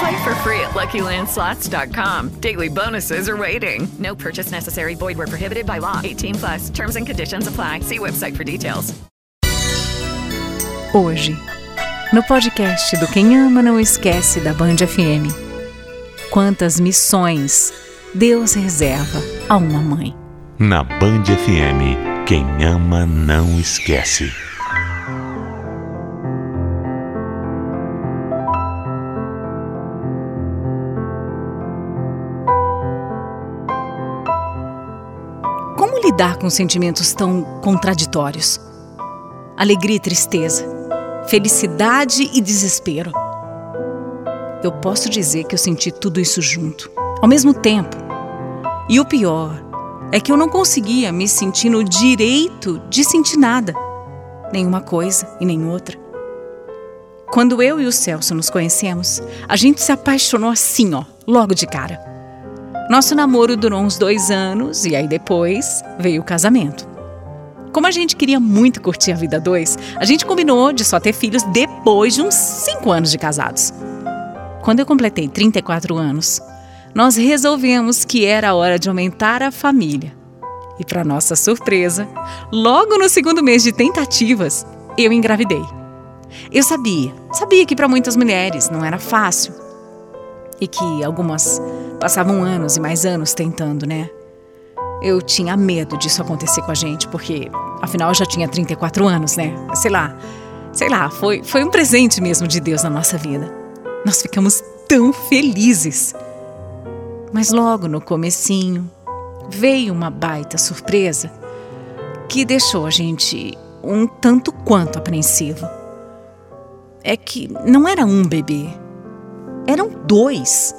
Play for free at LuckyLandSlots.com. Daily bonuses are waiting. No purchase necessary. Void where prohibited by law. 18 plus. Terms and conditions apply. See website for details. Hoje, no podcast do Quem Ama Não Esquece da Band FM. Quantas missões Deus reserva a uma mãe? Na Band FM, quem ama não esquece. Lidar com sentimentos tão contraditórios? Alegria e tristeza, felicidade e desespero. Eu posso dizer que eu senti tudo isso junto, ao mesmo tempo. E o pior é que eu não conseguia me sentir no direito de sentir nada, nenhuma coisa e nem outra. Quando eu e o Celso nos conhecemos, a gente se apaixonou assim, ó, logo de cara. Nosso namoro durou uns dois anos e aí depois veio o casamento. Como a gente queria muito curtir a vida dois, a gente combinou de só ter filhos depois de uns cinco anos de casados. Quando eu completei 34 anos, nós resolvemos que era hora de aumentar a família. E, para nossa surpresa, logo no segundo mês de tentativas, eu engravidei. Eu sabia, sabia que para muitas mulheres não era fácil e que algumas passavam anos e mais anos tentando, né? Eu tinha medo disso acontecer com a gente, porque afinal eu já tinha 34 anos, né? Sei lá, sei lá, foi, foi um presente mesmo de Deus na nossa vida. Nós ficamos tão felizes. Mas logo no comecinho veio uma baita surpresa que deixou a gente um tanto quanto apreensivo. É que não era um bebê, eram dois.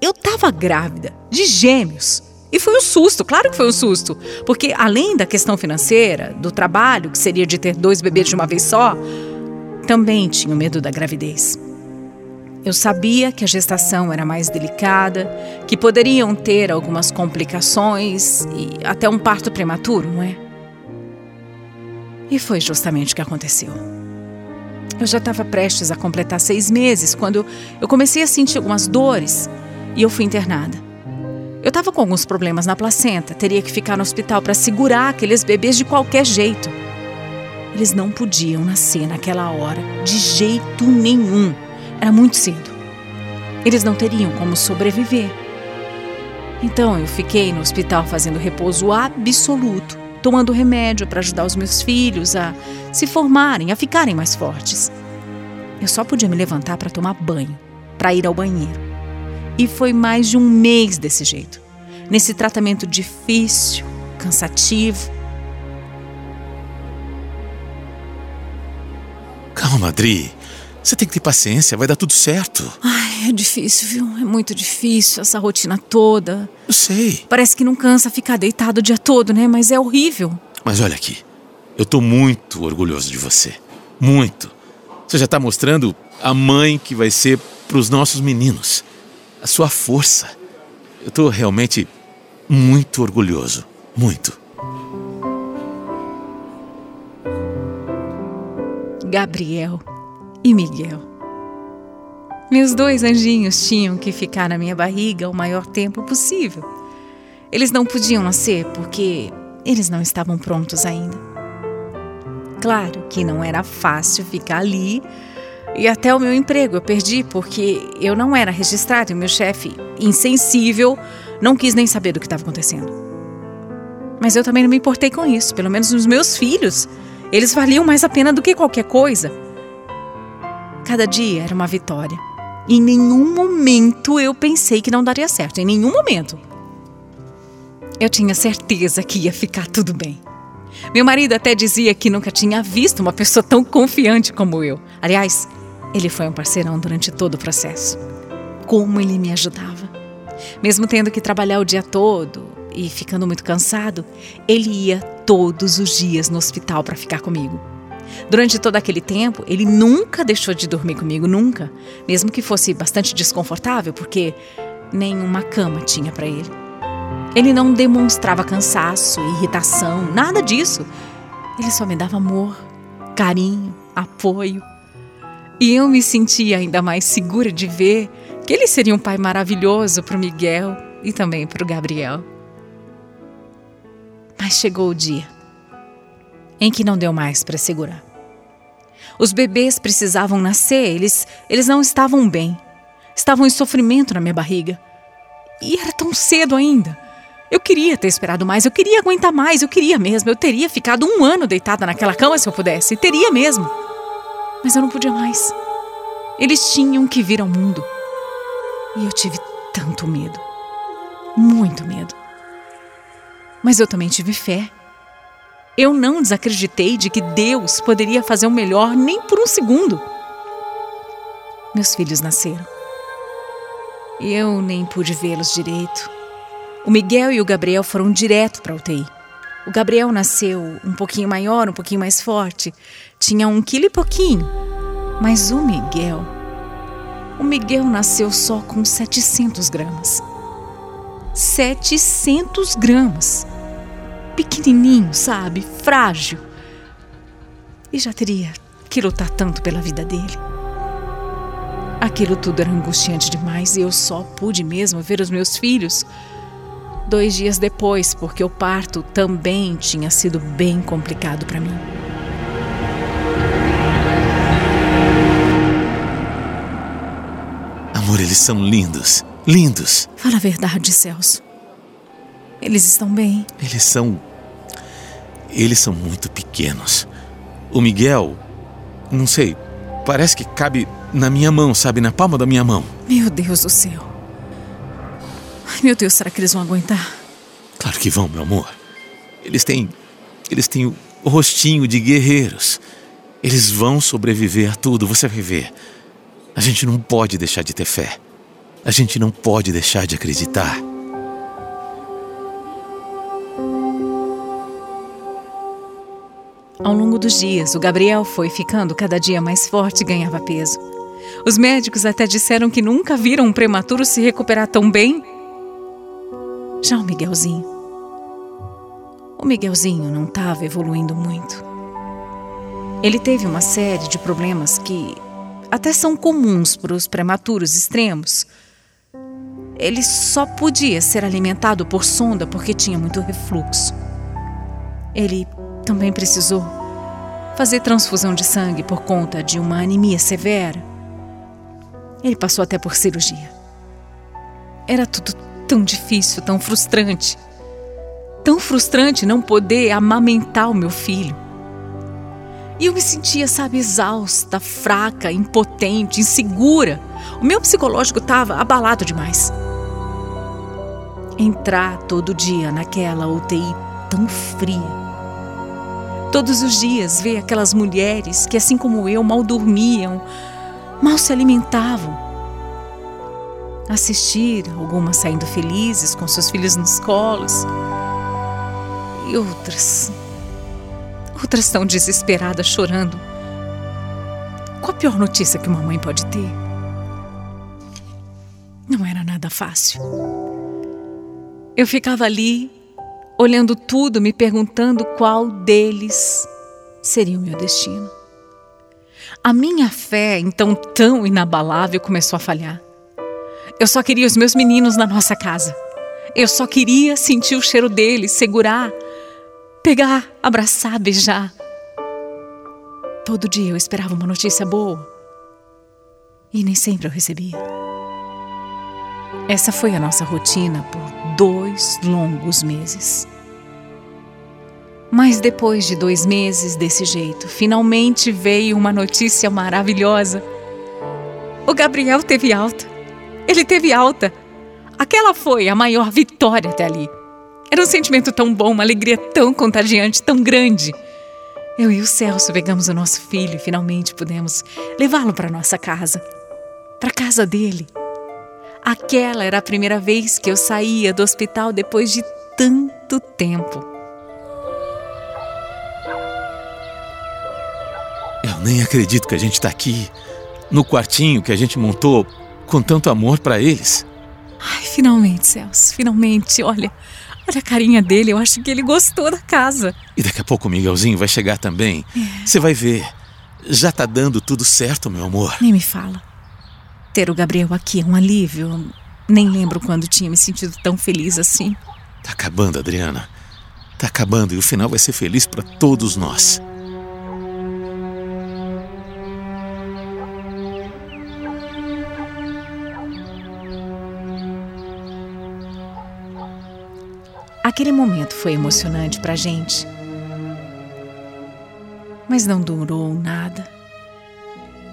Eu estava grávida de gêmeos. E foi um susto, claro que foi um susto. Porque além da questão financeira, do trabalho, que seria de ter dois bebês de uma vez só, também tinha medo da gravidez. Eu sabia que a gestação era mais delicada, que poderiam ter algumas complicações e até um parto prematuro, não é? E foi justamente o que aconteceu. Eu já estava prestes a completar seis meses quando eu comecei a sentir algumas dores e eu fui internada. Eu estava com alguns problemas na placenta, teria que ficar no hospital para segurar aqueles bebês de qualquer jeito. Eles não podiam nascer naquela hora, de jeito nenhum. Era muito cedo. Eles não teriam como sobreviver. Então eu fiquei no hospital fazendo repouso absoluto, tomando remédio para ajudar os meus filhos a se formarem, a ficarem mais fortes. Eu só podia me levantar para tomar banho, para ir ao banheiro. E foi mais de um mês desse jeito, nesse tratamento difícil, cansativo. Calma, Adri. Você tem que ter paciência, vai dar tudo certo. Ai, é difícil, viu? É muito difícil essa rotina toda. Eu sei. Parece que não cansa ficar deitado o dia todo, né? Mas é horrível. Mas olha aqui, eu tô muito orgulhoso de você. Muito. Você já tá mostrando a mãe que vai ser pros nossos meninos. A sua força. Eu tô realmente muito orgulhoso. Muito. Gabriel e Miguel. Meus dois anjinhos tinham que ficar na minha barriga o maior tempo possível. Eles não podiam nascer porque eles não estavam prontos ainda. Claro que não era fácil ficar ali e até o meu emprego eu perdi porque eu não era registrado e o meu chefe, insensível, não quis nem saber do que estava acontecendo. Mas eu também não me importei com isso, pelo menos nos meus filhos. Eles valiam mais a pena do que qualquer coisa. Cada dia era uma vitória. Em nenhum momento eu pensei que não daria certo, em nenhum momento. Eu tinha certeza que ia ficar tudo bem. Meu marido até dizia que nunca tinha visto uma pessoa tão confiante como eu. Aliás, ele foi um parceirão durante todo o processo. Como ele me ajudava. Mesmo tendo que trabalhar o dia todo e ficando muito cansado, ele ia todos os dias no hospital para ficar comigo. Durante todo aquele tempo, ele nunca deixou de dormir comigo, nunca. Mesmo que fosse bastante desconfortável, porque nenhuma cama tinha para ele. Ele não demonstrava cansaço, irritação, nada disso. Ele só me dava amor, carinho, apoio. E eu me sentia ainda mais segura de ver que ele seria um pai maravilhoso para o Miguel e também para o Gabriel. Mas chegou o dia em que não deu mais para segurar. Os bebês precisavam nascer, eles, eles não estavam bem. Estavam em sofrimento na minha barriga. E era tão cedo ainda. Eu queria ter esperado mais, eu queria aguentar mais, eu queria mesmo. Eu teria ficado um ano deitada naquela cama se eu pudesse, teria mesmo. Mas eu não podia mais. Eles tinham que vir ao mundo. E eu tive tanto medo. Muito medo. Mas eu também tive fé. Eu não desacreditei de que Deus poderia fazer o melhor nem por um segundo. Meus filhos nasceram. Eu nem pude vê-los direito. O Miguel e o Gabriel foram direto para a UTI. O Gabriel nasceu um pouquinho maior, um pouquinho mais forte. Tinha um quilo e pouquinho. Mas o Miguel. O Miguel nasceu só com 700 gramas. 700 gramas. Pequenininho, sabe? Frágil. E já teria que lutar tanto pela vida dele. Aquilo tudo era angustiante demais e eu só pude mesmo ver os meus filhos dois dias depois, porque o parto também tinha sido bem complicado para mim. Amor, eles são lindos. Lindos. Fala a verdade, Celso. Eles estão bem. Eles são. Eles são muito pequenos. O Miguel, não sei, parece que cabe na minha mão, sabe? Na palma da minha mão. Meu Deus do céu. Ai, meu Deus, será que eles vão aguentar? Claro que vão, meu amor. Eles têm. Eles têm o rostinho de guerreiros. Eles vão sobreviver a tudo, você vai ver. A gente não pode deixar de ter fé. A gente não pode deixar de acreditar. Ao longo dos dias, o Gabriel foi ficando cada dia mais forte e ganhava peso. Os médicos até disseram que nunca viram um prematuro se recuperar tão bem. Já o Miguelzinho. O Miguelzinho não estava evoluindo muito. Ele teve uma série de problemas que até são comuns para os prematuros extremos. Ele só podia ser alimentado por sonda porque tinha muito refluxo. Ele também precisou fazer transfusão de sangue por conta de uma anemia severa. Ele passou até por cirurgia. Era tudo tão difícil, tão frustrante. Tão frustrante não poder amamentar o meu filho. E eu me sentia, sabe, exausta, fraca, impotente, insegura. O meu psicológico estava abalado demais. Entrar todo dia naquela UTI tão fria. Todos os dias ver aquelas mulheres que, assim como eu, mal dormiam, mal se alimentavam. Assistir algumas saindo felizes com seus filhos nos colos e outras Outras tão desesperadas, chorando. Qual a pior notícia que uma mãe pode ter? Não era nada fácil. Eu ficava ali, olhando tudo, me perguntando qual deles seria o meu destino. A minha fé, então tão inabalável, começou a falhar. Eu só queria os meus meninos na nossa casa. Eu só queria sentir o cheiro deles, segurar, pegar, abraçar, beijar. Todo dia eu esperava uma notícia boa e nem sempre eu recebia. Essa foi a nossa rotina por dois longos meses. Mas depois de dois meses desse jeito, finalmente veio uma notícia maravilhosa. O Gabriel teve alta. Ele teve alta. Aquela foi a maior vitória até ali. Era um sentimento tão bom, uma alegria tão contagiante, tão grande. Eu e o Celso pegamos o nosso filho e finalmente pudemos levá-lo para nossa casa. Para casa dele. Aquela era a primeira vez que eu saía do hospital depois de tanto tempo. Eu nem acredito que a gente está aqui, no quartinho que a gente montou com tanto amor para eles. Ai, finalmente, Celso, finalmente. Olha, olha a carinha dele, eu acho que ele gostou da casa. E daqui a pouco o Miguelzinho vai chegar também. É. Você vai ver. Já tá dando tudo certo, meu amor. Nem me fala. Ter o Gabriel aqui é um alívio. Nem lembro quando tinha me sentido tão feliz assim. Tá acabando, Adriana. Tá acabando e o final vai ser feliz para todos nós. Aquele momento foi emocionante pra gente. Mas não durou nada.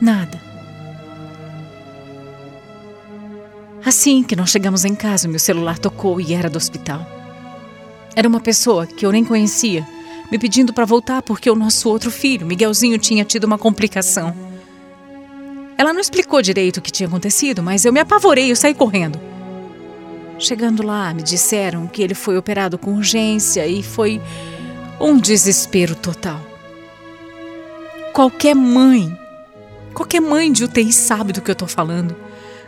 Nada. Assim que nós chegamos em casa, meu celular tocou e era do hospital. Era uma pessoa que eu nem conhecia, me pedindo para voltar porque o nosso outro filho, Miguelzinho, tinha tido uma complicação. Ela não explicou direito o que tinha acontecido, mas eu me apavorei e saí correndo. Chegando lá, me disseram que ele foi operado com urgência e foi um desespero total. Qualquer mãe, qualquer mãe de UTI sabe do que eu tô falando.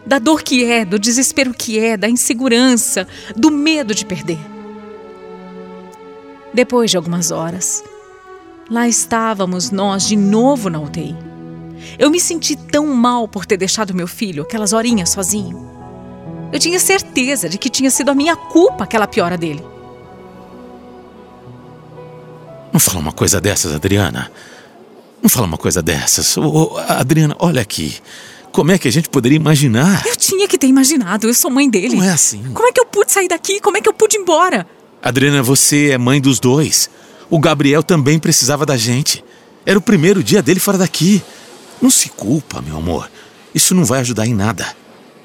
Da dor que é, do desespero que é, da insegurança, do medo de perder. Depois de algumas horas, lá estávamos nós de novo na UTI. Eu me senti tão mal por ter deixado meu filho aquelas horinhas sozinho. Eu tinha certeza de que tinha sido a minha culpa aquela piora dele. Não fala uma coisa dessas, Adriana. Não fala uma coisa dessas. Ô, ô, Adriana, olha aqui. Como é que a gente poderia imaginar? Eu tinha que ter imaginado, eu sou mãe dele. Não é assim. Como é que eu pude sair daqui? Como é que eu pude ir embora? Adriana, você é mãe dos dois. O Gabriel também precisava da gente. Era o primeiro dia dele fora daqui. Não se culpa, meu amor. Isso não vai ajudar em nada.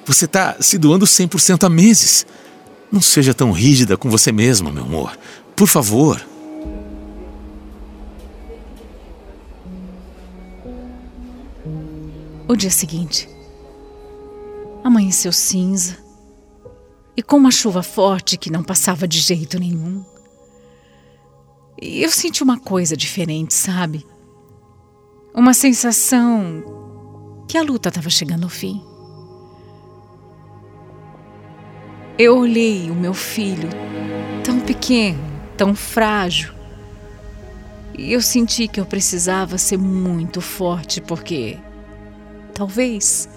Você tá se doando 100% há meses. Não seja tão rígida com você mesma, meu amor. Por favor. O dia seguinte amanheceu cinza e com uma chuva forte que não passava de jeito nenhum. E eu senti uma coisa diferente, sabe? Uma sensação que a luta estava chegando ao fim. Eu olhei o meu filho, tão pequeno, tão frágil, e eu senti que eu precisava ser muito forte porque talvez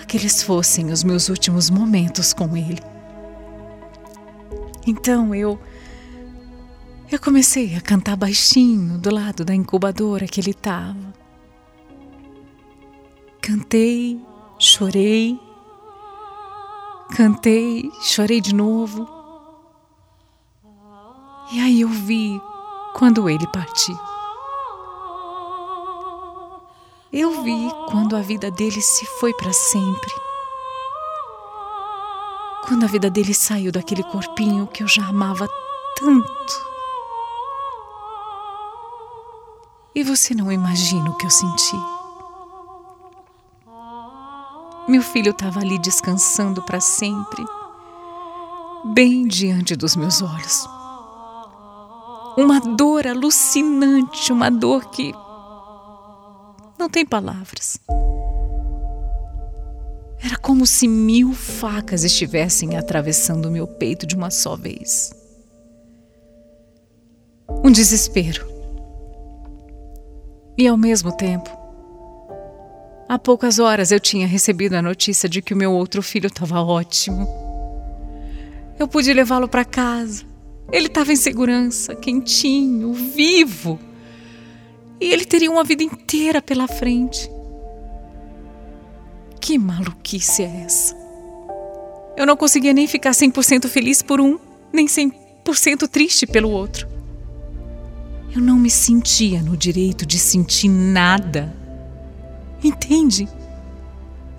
aqueles fossem os meus últimos momentos com ele. Então eu. Eu comecei a cantar baixinho do lado da incubadora que ele estava. Cantei, chorei, cantei, chorei de novo. E aí eu vi quando ele partiu. Eu vi quando a vida dele se foi para sempre. Quando a vida dele saiu daquele corpinho que eu já amava tanto. E você não imagina o que eu senti. Meu filho estava ali descansando para sempre, bem diante dos meus olhos. Uma dor alucinante, uma dor que não tem palavras. Era como se mil facas estivessem atravessando o meu peito de uma só vez. Um desespero. E ao mesmo tempo, há poucas horas eu tinha recebido a notícia de que o meu outro filho estava ótimo. Eu pude levá-lo para casa. Ele estava em segurança, quentinho, vivo. E ele teria uma vida inteira pela frente. Que maluquice é essa? Eu não conseguia nem ficar 100% feliz por um, nem 100% triste pelo outro. eu não me sentia no direito de sentir nada. Entende?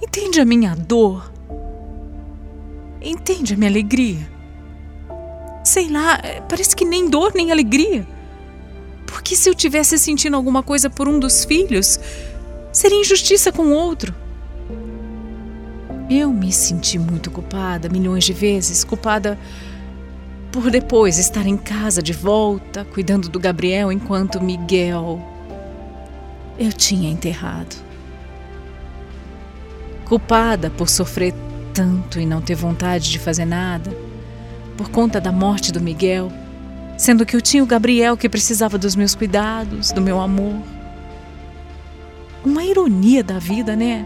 Entende a minha dor? Entende a minha alegria? Sei lá, parece que nem dor nem alegria. Porque se eu tivesse sentindo alguma coisa por um dos filhos, seria injustiça com o outro. Eu me senti muito culpada milhões de vezes, culpada por depois estar em casa de volta, cuidando do Gabriel enquanto Miguel eu tinha enterrado. Culpada por sofrer tanto e não ter vontade de fazer nada, por conta da morte do Miguel, sendo que eu tinha o Gabriel que precisava dos meus cuidados, do meu amor. Uma ironia da vida, né?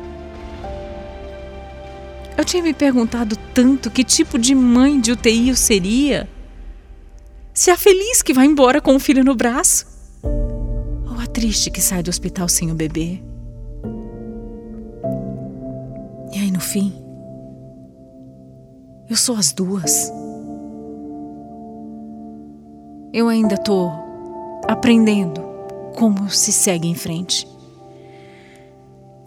Eu tinha me perguntado tanto que tipo de mãe de UTI eu seria. Se a feliz que vai embora com o filho no braço, ou a triste que sai do hospital sem o bebê. Fim, eu sou as duas. Eu ainda tô aprendendo como se segue em frente.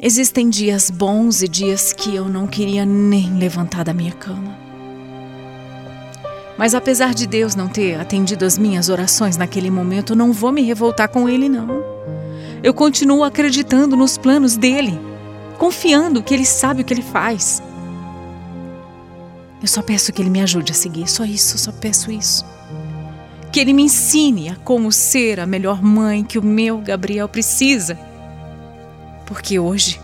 Existem dias bons e dias que eu não queria nem levantar da minha cama. Mas apesar de Deus não ter atendido as minhas orações naquele momento, não vou me revoltar com Ele, não. Eu continuo acreditando nos planos dele, confiando que Ele sabe o que Ele faz. Eu só peço que Ele me ajude a seguir, só isso, só peço isso. Que Ele me ensine a como ser a melhor mãe que o meu Gabriel precisa porque hoje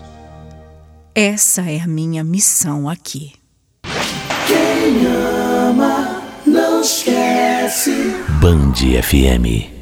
essa é a minha missão aqui. Quem ama não esquece. Band FM.